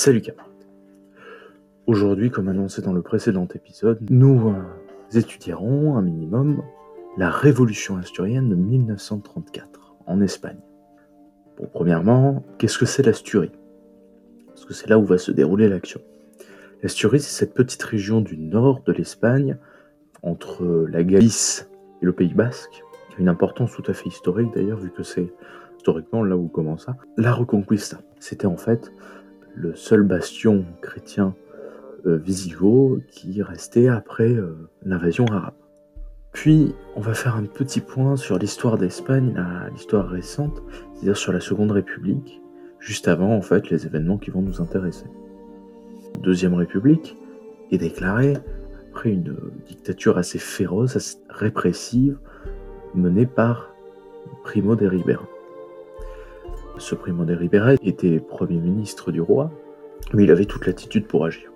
Salut camarades. Aujourd'hui, comme annoncé dans le précédent épisode, nous euh, étudierons un minimum la révolution asturienne de 1934 en Espagne. Bon, premièrement, qu'est-ce que c'est l'Asturie? Parce que c'est là où va se dérouler l'action. L'Asturie, c'est cette petite région du nord de l'Espagne, entre la Galice et le Pays Basque, qui a une importance tout à fait historique d'ailleurs, vu que c'est historiquement là où commence ça. La Reconquista, c'était en fait le seul bastion chrétien euh, visigoth qui restait après euh, l'invasion arabe. Puis, on va faire un petit point sur l'histoire d'Espagne, l'histoire récente, c'est-à-dire sur la Seconde République, juste avant en fait les événements qui vont nous intéresser. Deuxième République est déclarée après une dictature assez féroce, assez répressive, menée par Primo de Rivera. Ce Primo de était Premier ministre du roi, mais il avait toute l'attitude pour agir.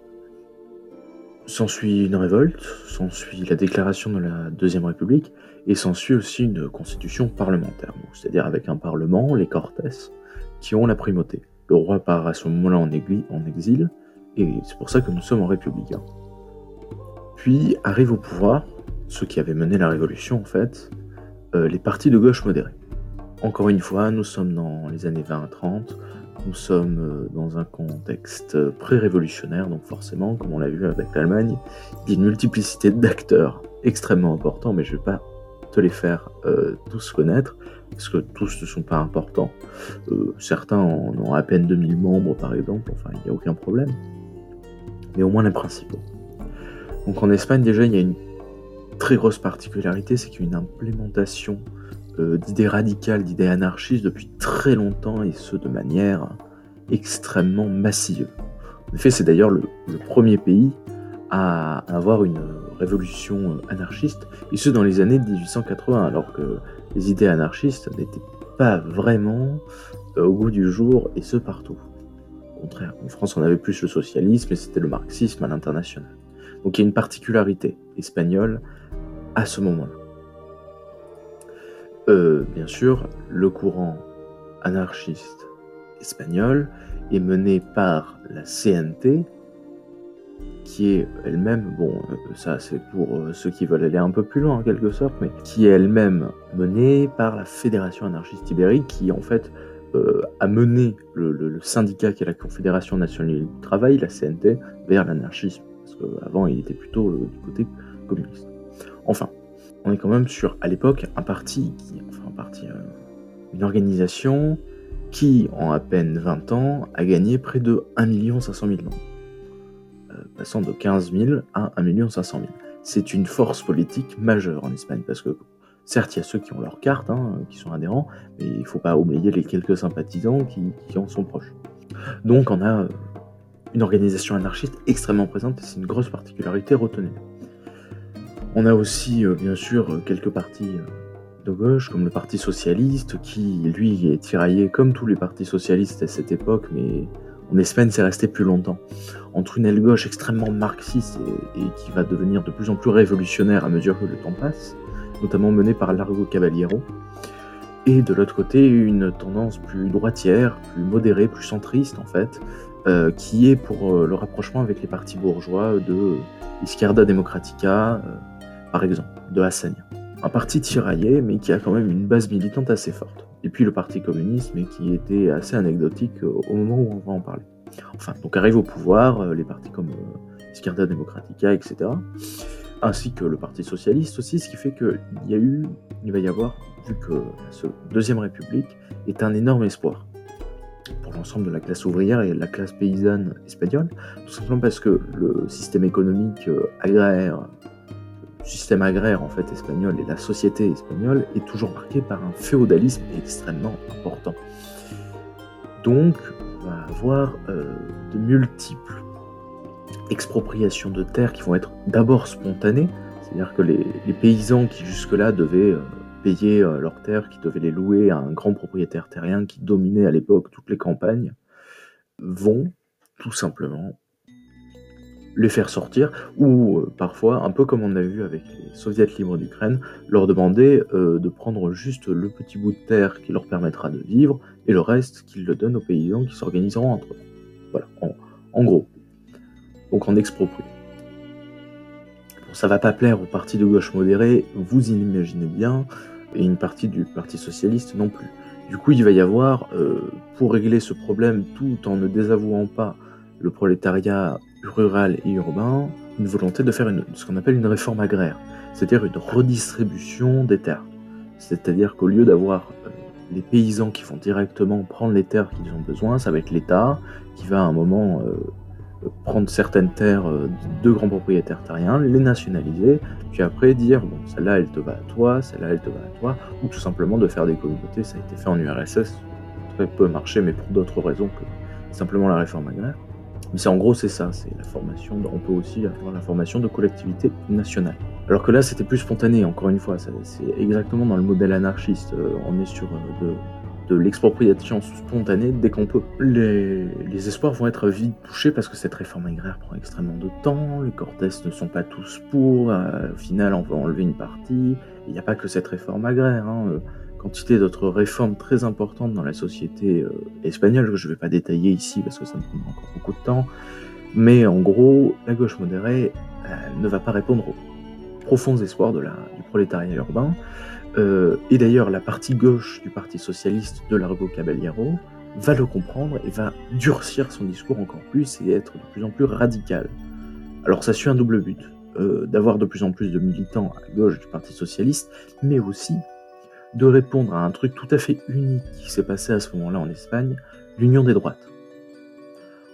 S'ensuit une révolte, s'ensuit la déclaration de la Deuxième République, et s'ensuit aussi une constitution parlementaire, c'est-à-dire avec un parlement, les Cortes, qui ont la primauté. Le roi part à ce moment-là en, exil, et c'est pour ça que nous sommes en république. Puis arrivent au pouvoir, ceux qui avaient mené la révolution en fait, euh, les partis de gauche modérés. Encore une fois, nous sommes dans les années 20-30, nous sommes euh, dans un contexte pré-révolutionnaire, donc forcément, comme on l'a vu avec l'Allemagne, il y a une multiplicité d'acteurs extrêmement importants, mais je ne vais pas te les faire euh, tous connaître, parce que tous ne sont pas importants. Euh, certains en ont à peine 2000 membres, par exemple, enfin, il n'y a aucun problème. Mais au moins les principaux. Donc en Espagne, déjà, il y a une très grosse particularité, c'est qu'il y implémentation euh, d'idées radicales, d'idées anarchistes depuis très longtemps et ce de manière extrêmement massive. En effet, c'est d'ailleurs le, premier pays à avoir une révolution anarchiste, et ce dans les années 1880, alors que les idées anarchistes n'étaient pas vraiment euh, au goût du jour, et ce partout. Au contraire, en France, on avait plus le socialisme, et c'était le marxisme à l'international. Donc il y a une particularité espagnole à ce moment-là. Euh, bien sûr, le courant anarchiste espagnol est mené par la CNT, qui est elle-même, bon, euh, ça c'est pour euh, ceux qui veulent aller un peu plus loin en quelque sorte, mais qui est elle-même menée par la Fédération anarchiste ibérique, qui en fait a mené le, syndicat qui est la Confédération nationale du travail, la CNT, vers l'anarchisme, parce qu'avant il était plutôt du côté communiste. Enfin, on est quand même sur, à l'époque, un parti, qui, enfin un parti, euh, une organisation qui, en à peine 20 ans, a gagné près de 1 500 000 membres, euh, passant de 15 000 à 1 500 000. C'est une force politique majeure en Espagne, parce que certes, il y a ceux qui ont leur carte, hein, qui sont adhérents, mais il ne faut pas oublier les quelques sympathisants qui, qui en sont proches. Donc on a euh, une organisation anarchiste extrêmement présente, et c'est une grosse particularité retenue. On a aussi, euh, bien sûr, euh, quelques partis euh, de gauche, comme le Parti socialiste, qui, lui, est tiraillé comme tous les partis socialistes à cette époque, mais en Espagne, c'est resté plus longtemps. Entre une aile gauche extrêmement marxiste et, qui va devenir de plus en plus révolutionnaire à mesure que le temps passe, notamment menée par Largo Caballero, et de l'autre côté, une tendance plus droitière, plus modérée, plus centriste en fait, qui est pour le rapprochement avec les partis bourgeois de Izquierda Democratica, par exemple, de Hassania. Un parti tiraillé, mais qui a quand même une base militante assez forte. Et puis le Parti communiste, mais qui était assez anecdotique au moment où on va en parler. Enfin, donc arrive au pouvoir euh, les partis comme euh, Izquierda Democratica, etc. Ainsi que le Parti socialiste aussi, ce qui fait qu'il y a eu, il va y avoir, vu que la Deuxième République est un énorme espoir pour l'ensemble de la classe ouvrière et la classe paysanne espagnole, tout simplement parce que le système économique euh, agraire système agraire en fait espagnol et la société espagnole est toujours marquée par un féodalisme extrêmement important. Donc, on va avoir euh, de multiples expropriations de terres qui vont être d'abord spontanées, c'est-à-dire que les, paysans qui jusque-là devaient euh, payer euh, leurs terres, qui devaient les louer à un grand propriétaire terrien qui dominait à l'époque toutes les campagnes, vont tout simplement les faire sortir, ou euh, parfois, un peu comme on a vu avec les soviets libres d'Ukraine, leur demander euh, de prendre juste le petit bout de terre qui leur permettra de vivre, et le reste qu'ils le donnent aux paysans qui s'organiseront entre eux. Voilà, En gros. Donc en exproprié. Bon, ça va pas plaire au parti de gauche modéré, vous imaginez bien, et une partie du Parti socialiste non plus. Du coup, il va y avoir, euh, pour régler ce problème tout en ne désavouant pas le prolétariat rural et urbain, une volonté de faire ce qu'on appelle une réforme agraire, c'est-à-dire une redistribution des terres. C'est-à-dire qu'au lieu d'avoir euh, les paysans qui vont directement prendre les terres qu'ils ont besoin, ça va être l'État qui va à un moment euh, prendre certaines terres euh, de grands propriétaires terriens, les nationaliser, puis après dire bon celle-là elle te va à toi, celle-là elle te va à toi, ou tout simplement de faire des communautés, ça a été fait en URSS, très peu marché, mais pour d'autres raisons que simplement la réforme agraire. Mais c'est en gros c'est ça, c'est la formation, on peut aussi avoir la formation de collectivités nationales. Alors que là c'était plus spontané, encore une fois, c'est exactement dans le modèle anarchiste, euh, on est sur euh, de l'expropriation spontanée dès qu'on peut. Les, espoirs vont être vite touchés parce que cette réforme agraire prend extrêmement de temps, les Cortés ne sont pas tous pour, euh, au final on va enlever une partie, il n'y a pas que cette réforme agraire, hein, euh, quantité d'autres réformes très importantes dans la société euh, espagnole que je ne vais pas détailler ici parce que ça me prendra encore beaucoup de temps, mais en gros la gauche modérée ne va pas répondre aux profonds espoirs du prolétariat urbain, euh, et d'ailleurs, la partie gauche du Parti socialiste de Largo Caballero va le comprendre et va durcir son discours encore plus et être de plus en plus radical. Alors ça suit un double but, euh, d'avoir de plus en plus de militants à gauche du Parti socialiste, mais aussi de répondre à un truc tout à fait unique qui s'est passé à ce moment-là en Espagne, l'union des droites.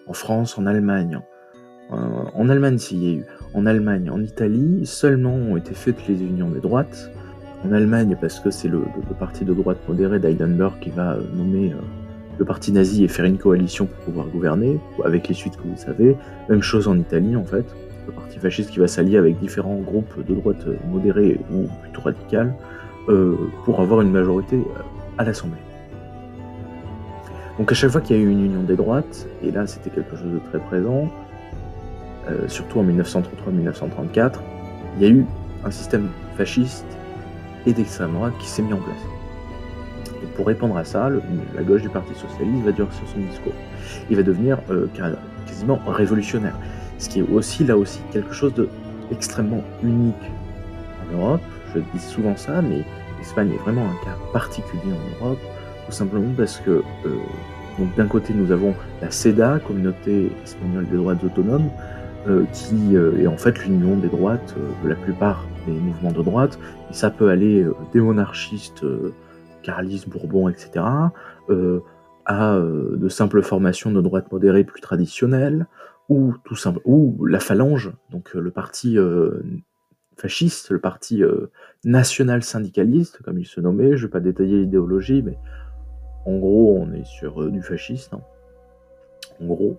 En France, en Allemagne, en Allemagne s'il y a eu, en Allemagne, en Italie, seulement ont été faites les unions des droites, en Allemagne parce que c'est le, parti de droite modéré d'Heidenberg qui va euh, nommer euh, le parti nazi et faire une coalition pour pouvoir gouverner, avec les suites que vous savez. Même chose en Italie en fait, le parti fasciste qui va s'allier avec différents groupes de droite modérés ou plutôt radicales euh, pour avoir une majorité à l'Assemblée. Donc à chaque fois qu'il y a eu une union des droites, et là c'était quelque chose de très présent, surtout en 1933-1934, il y a eu un système fasciste d'extrême droite qui s'est mis en place. Et pour répondre à ça, la gauche du Parti Socialiste va durcir son discours. Il va devenir euh, quasiment révolutionnaire. Ce qui est aussi, là aussi, quelque chose d'extrêmement unique en Europe. Je dis souvent ça, mais l'Espagne est vraiment un cas particulier en Europe, tout simplement parce que euh, donc d'un côté nous avons la CEDA, Communauté espagnole des droits autonomes, qui est en fait l'union des droites de la plupart mouvements de droite, et ça peut aller euh, des monarchistes, euh, carlistes, Bourbon, etc., euh, à de simples formations de droite modérée plus traditionnelles, ou tout simple, ou la Phalange, donc le parti fasciste, le parti national syndicaliste, comme il se nommait. Je ne vais pas détailler l'idéologie, mais en gros, on est sur du fascisme. Hein. En gros.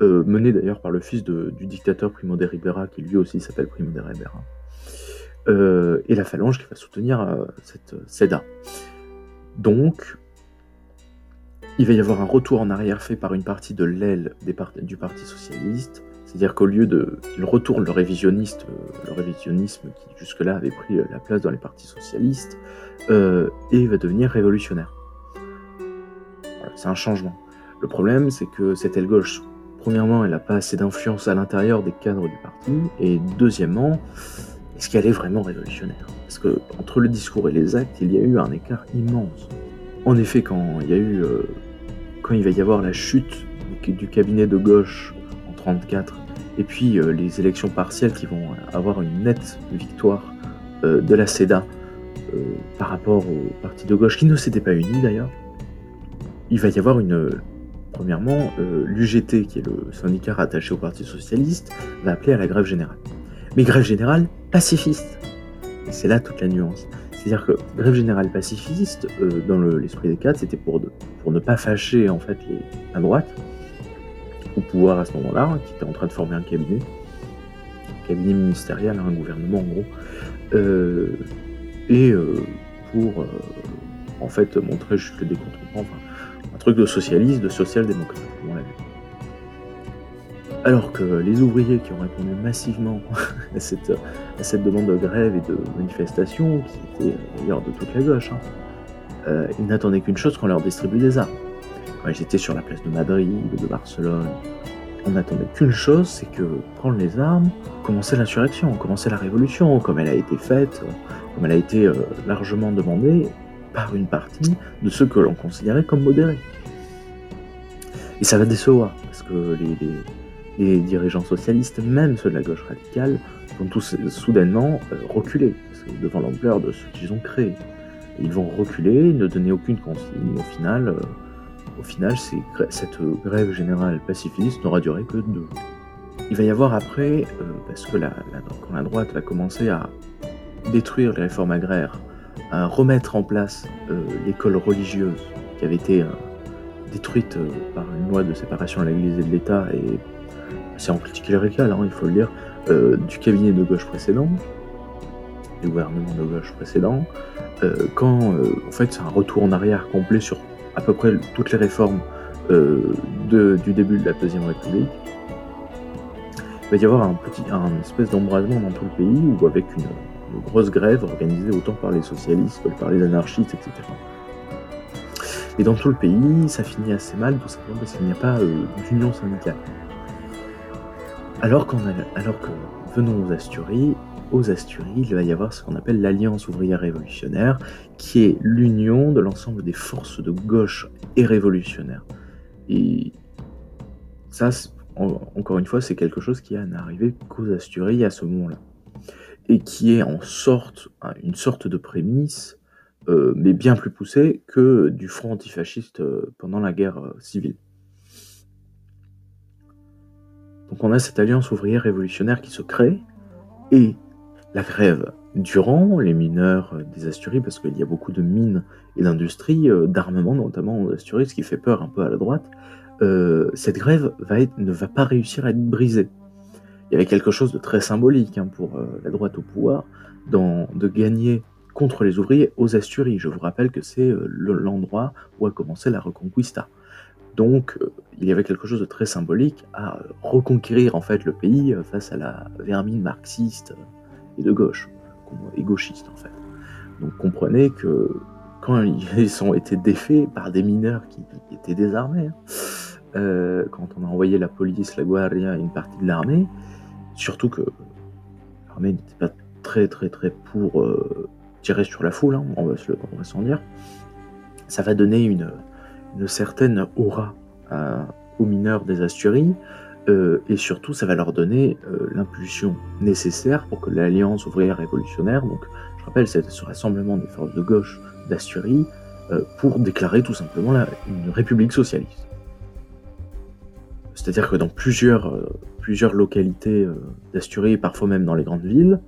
Mené d'ailleurs par le fils du dictateur Primo de Rivera, qui lui aussi s'appelle Primo de Rivera. Euh, et la phalange qui va soutenir euh, cette SEDA. Donc, il va y avoir un retour en arrière fait par une partie de l'aile du Parti socialiste, c'est-à-dire qu'au lieu de. Il retourne le révisionniste, euh, le révisionnisme qui jusque-là avait pris la place dans les partis socialistes, et va devenir révolutionnaire. c'est un changement. Le problème, c'est que cette aile gauche, premièrement, elle n'a pas assez d'influence à l'intérieur des cadres du parti, et deuxièmement, est-ce qu'elle est vraiment révolutionnaire? Parce que entre le discours et les actes, il y a eu un écart immense. En effet, quand il y a eu, euh, quand il va y avoir la chute du cabinet de gauche en 34, et puis euh, les élections partielles qui vont avoir une nette victoire euh, de la CEDA par rapport au parti de gauche qui ne s'était pas uni d'ailleurs, il va y avoir une Premièrement, l'UGT, qui est le syndicat rattaché au Parti Socialiste, va appeler à la grève générale mais grève générale pacifiste. C'est là toute la nuance. C'est-à-dire que grève générale pacifiste, euh, dans l'esprit des cadres, c'était pour, ne pas fâcher en fait la droite, au pouvoir à ce moment-là, qui était en train de former un cabinet, un cabinet ministériel, un gouvernement en gros, euh, et euh, pour en fait montrer juste le décontentement, enfin un truc de socialiste, de social-démocrate, on l'a vu. Alors que les ouvriers qui ont répondu massivement à cette, demande de grève et de manifestation, qui était d'ailleurs de toute la gauche, hein, euh, ils n'attendaient qu'une chose qu'on leur distribue des armes. Quand ils étaient sur la place de Madrid, de Barcelone, on n'attendait qu'une chose, c'est que prendre les armes, commencer l'insurrection, commencer la révolution, comme elle a été faite, comme elle a été euh, largement demandée par une partie de ceux que l'on considérait comme modérés. Et ça va décevoir, parce que les, dirigeants socialistes, même ceux de la gauche radicale, vont tous soudainement euh, reculer devant l'ampleur de ce qu'ils ont créé. ils vont reculer, ne donner aucune consigne. Au final, euh, au final, cette grève générale pacifiste n'aura duré que deux Il va y avoir après, euh, parce que quand la droite va commencer à détruire les réformes agraires, à remettre en place euh, l'école religieuse qui avait été euh, détruite par une loi de séparation de l'Église et de l'État, et c'est en anticlérical, hein, il faut le dire, du cabinet de gauche précédent, du gouvernement de gauche précédent, quand en fait c'est un retour en arrière complet sur à peu près toutes les réformes euh, du début de la Deuxième République, il va y avoir un petit, un espèce d'embrasement dans tout le pays, ou avec une, grosse grève organisée autant par les socialistes que par les anarchistes, etc. Et dans tout le pays, ça finit assez mal, tout simplement parce qu'il n'y a pas euh, d'union syndicale. Alors, alors que venons aux Asturies, aux Asturies, il va y avoir ce qu'on appelle l'Alliance ouvrière révolutionnaire, qui est l'union de l'ensemble des forces de gauche et révolutionnaires. Et ça, encore une fois, c'est quelque chose qui n'est arrivé qu'aux Asturies à ce moment-là. Et qui est en sorte, une sorte de prémisse, euh, mais bien plus poussée que du front antifasciste euh, pendant la guerre euh, civile. Donc on a cette alliance ouvrière révolutionnaire qui se crée, et la grève durant les mineurs des Asturies, parce qu'il y a beaucoup de mines et d'industries, d'armement notamment aux Asturies, ce qui fait peur un peu à la droite, cette grève ne va pas réussir à être brisée. Il y avait quelque chose de très symbolique hein, pour euh, la droite au pouvoir, de gagner contre les ouvriers aux Asturies. Je vous rappelle que c'est l'endroit où a commencé la Reconquista. Donc, il y avait quelque chose de très symbolique à reconquérir en fait le pays face à la vermine marxiste et de gauche, et gauchiste en fait. Donc comprenez que quand ils ont été défaits par des mineurs qui, étaient désarmés, hein, euh, quand on a envoyé la police, la guardia et une partie de l'armée, surtout que l'armée n'était pas très très très pour euh, tirer sur la foule, hein, on va s'en dire, ça va donner une, certaine aura aux mineurs des Asturies, euh, et surtout, ça va leur donner euh, l'impulsion nécessaire pour que l'Alliance ouvrière révolutionnaire, donc je rappelle, c'est ce rassemblement des forces de gauche d'Asturie, pour déclarer tout simplement une république socialiste. C'est-à-dire que dans plusieurs, plusieurs localités d'Asturie, parfois même dans les grandes villes,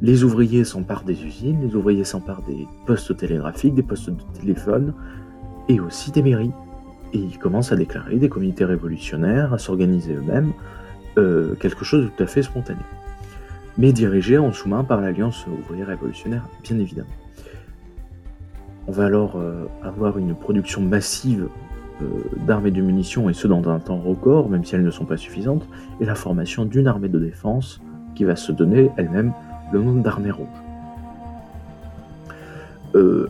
les ouvriers s'emparent des usines, les ouvriers s'emparent des postes télégraphiques, des postes de téléphone, et aussi des mairies et ils commencent à déclarer des communautés révolutionnaires, à s'organiser eux-mêmes, euh, quelque chose de tout à fait spontané. Mais dirigé en sous-main par l'Alliance ouvrière révolutionnaire, bien évidemment. On va alors euh, avoir une production massive euh, d'armes et de munitions, et ce dans un temps record, même si elles ne sont pas suffisantes, et la formation d'une armée de défense qui va se donner elle-même le nom d'armée rouge.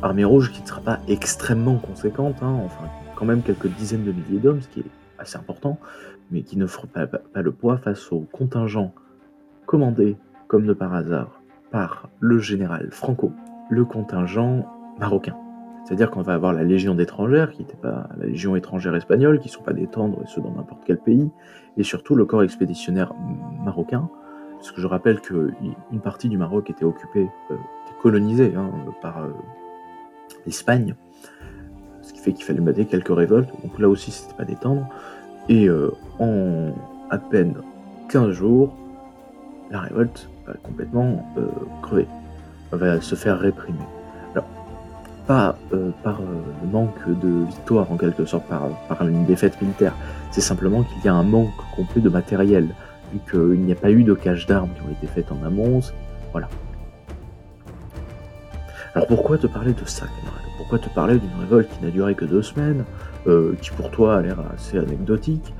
armée rouge qui ne sera pas extrêmement conséquente, hein, enfin quand même quelques dizaines de milliers d'hommes, ce qui est assez important, mais qui ne fera pas, le poids face au contingent commandé, comme de par hasard, par le général Franco, le contingent marocain. C'est-à-dire qu'on va avoir la légion d'étrangères, qui n'était pas la légion étrangère espagnole, qui ne sont pas des tendres, et ce dans n'importe quel pays, et surtout le corps expéditionnaire marocain, parce que je rappelle qu'une partie du Maroc était occupée, euh, était colonisée hein, par euh, l'Espagne, ce qui fait qu'il fallait battre quelques révoltes, donc là aussi c'était pas détendre, et euh, en à peine 15 jours, la révolte va complètement crever, va se faire réprimer. Pas euh, par le manque de victoire en quelque sorte, par, par une défaite militaire, c'est simplement qu'il y a un manque complet de matériel, vu qu'il n'y a pas eu de cache d'armes qui ont été faites en amont, voilà. Alors pourquoi te parler de ça, camarade? Pourquoi te parler d'une révolte qui n'a duré que deux semaines, euh, qui pour toi a l'air assez anecdotique?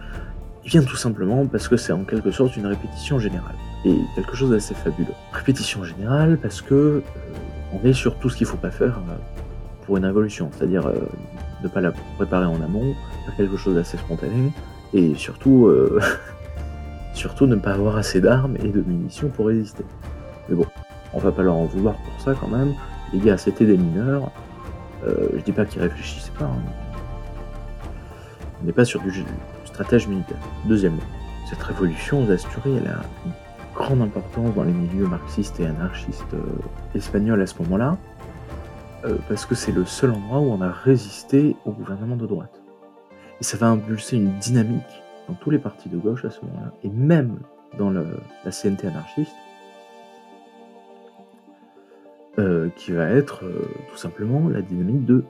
Eh bien tout simplement parce que c'est en quelque sorte une répétition générale, et quelque chose d'assez fabuleux. Répétition générale parce que euh, on est sur tout ce qu'il ne faut pas faire euh, pour une révolution, c'est-à-dire ne pas la préparer en amont, faire quelque chose d'assez spontané, Et surtout, surtout ne pas avoir assez d'armes et de munitions pour résister. Mais bon, on va pas leur en vouloir pour ça quand même. Les gars, c'était des mineurs. je dis pas qu'ils réfléchissaient pas. Hein. On n'est pas sur du stratège militaire. Deuxièmement, cette révolution aux Asturies, elle a une grande importance dans les milieux marxistes et anarchistes euh, espagnols à ce moment-là, euh, parce que c'est le seul endroit où on a résisté au gouvernement de droite. Et ça va impulser une dynamique dans tous les partis de gauche à ce moment-là, et même dans la CNT anarchiste, euh, qui va être tout simplement la dynamique de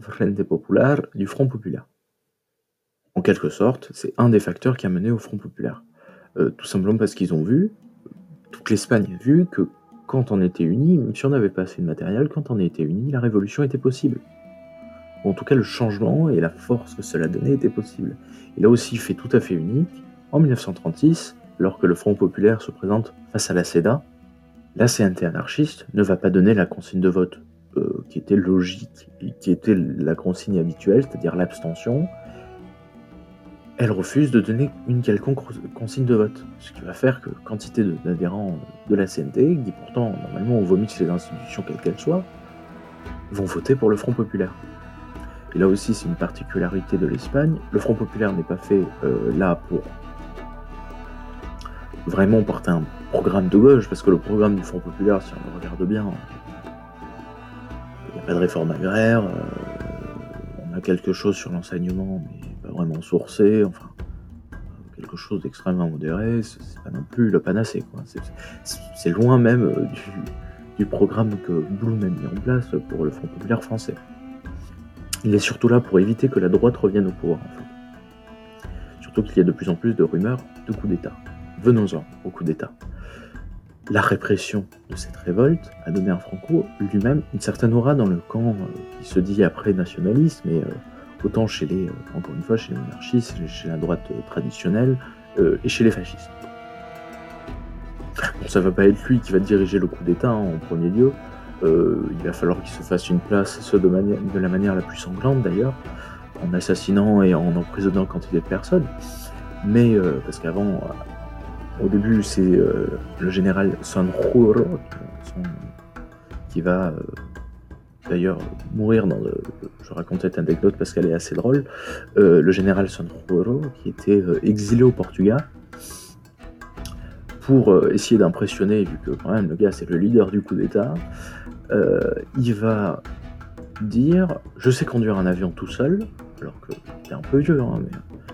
Frente Popular, du Front Populaire. En quelque sorte, c'est un des facteurs qui a mené au Front Populaire. Euh, tout simplement parce qu'ils ont vu, toute l'Espagne a vu que quand on était unis, si on n'avait pas assez de matériel, quand on était unis, la révolution était possible. en tout cas, le changement et la force que cela donnait était possible. Et là aussi, fait tout à fait unique, en 1936, alors que le Front Populaire se présente face à la CEDA, la CNT anarchiste ne va pas donner la consigne de vote euh, qui était logique qui était la consigne habituelle, c'est-à-dire l'abstention, elle refuse de donner une quelconque consigne de vote. Ce qui va faire que quantité d'adhérents de la CNT, qui pourtant normalement ont vomi ces institutions quelles qu'elles soient, vont voter pour le Front Populaire. Et là aussi, c'est une particularité de l'Espagne. Le Front Populaire n'est pas fait euh, là pour vraiment porter un programme de gauche, parce que le programme du Front Populaire, si on le regarde bien, pas de réforme agraire, euh, on a quelque chose sur l'enseignement, mais vraiment sourcé, enfin, quelque chose d'extrêmement modéré, c'est pas non plus le panacée. C'est loin même euh, du, programme que Blum a mis en place pour le Front Populaire français. Il est surtout là pour éviter que la droite revienne au pouvoir, en. Surtout qu'il y a de plus en plus de rumeurs de coup d'État. Venons-en au coup d'État la répression de cette révolte a donné à Franco lui-même une certaine aura dans le camp euh, qui se dit après nationaliste, mais euh, autant chez les, euh, encore une fois, chez les monarchistes, chez la droite traditionnelle et chez les fascistes. Bon, ça va pas être lui qui va diriger le coup d'État hein, en premier lieu. il va falloir qu'il se fasse une place, ce de, de la manière la plus sanglante d'ailleurs, en assassinant et en emprisonnant quantité de personnes. Mais parce qu'avant, au début, c'est euh, le général Sanjuro qui va euh, d'ailleurs mourir dans le. Je raconte cette anecdote parce qu'elle est assez drôle. Euh, le général Sanjuro qui était exilé au Portugal pour essayer d'impressionner, vu que quand même le gars c'est le leader du coup d'État, il va dire Je sais conduire un avion tout seul, alors qu'il est un peu vieux, hein, mais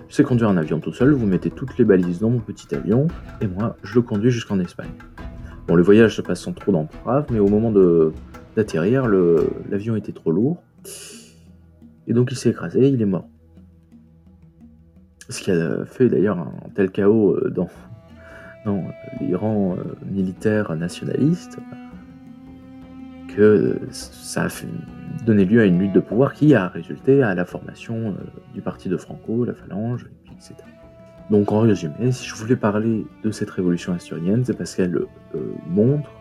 je sais conduire un avion tout seul, vous mettez toutes les balises dans mon petit avion, et moi, je le conduis jusqu'en Espagne. Bon, le voyage se passe sans trop d'entraves, mais au moment d'atterrir, l'avion était trop lourd, et donc il s'est écrasé, il est mort. Ce qui a fait d'ailleurs un tel chaos euh, dans, les rangs euh, militaires nationalistes, que ça a donné lieu à une lutte de pouvoir qui a résulté à la formation euh, du parti de Franco, la Phalange, etc. Donc en résumé, si je voulais parler de cette révolution asturienne, c'est parce qu'elle euh, montre,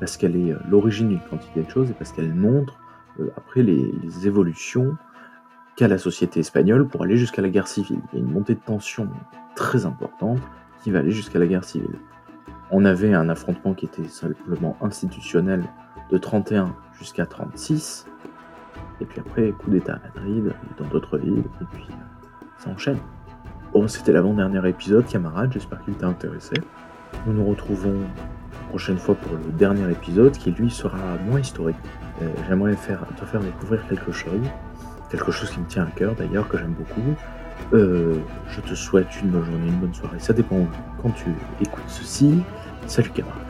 parce qu'elle est euh, l'origine d'une quantité de choses, et parce qu'elle montre après les, évolutions qu'a la société espagnole pour aller jusqu'à la guerre civile. Il y a une montée de tension très importante qui va aller jusqu'à la guerre civile. On avait un affrontement qui était simplement institutionnel de 31 jusqu'à 36. Et puis après, coup d'État à Madrid et dans d'autres villes. Et puis, ça enchaîne. Bon, c'était l'avant-dernier épisode, camarades. J'espère qu'il t'a intéressé. Nous nous retrouvons prochaine fois pour le dernier épisode qui, lui, sera moins historique. Euh, j'aimerais te faire découvrir quelque chose. Quelque chose qui me tient à cœur d'ailleurs, que j'aime beaucoup. Euh, je te souhaite une bonne journée, une bonne soirée. Ça dépend quand tu écoutes ceci. Salut camarades.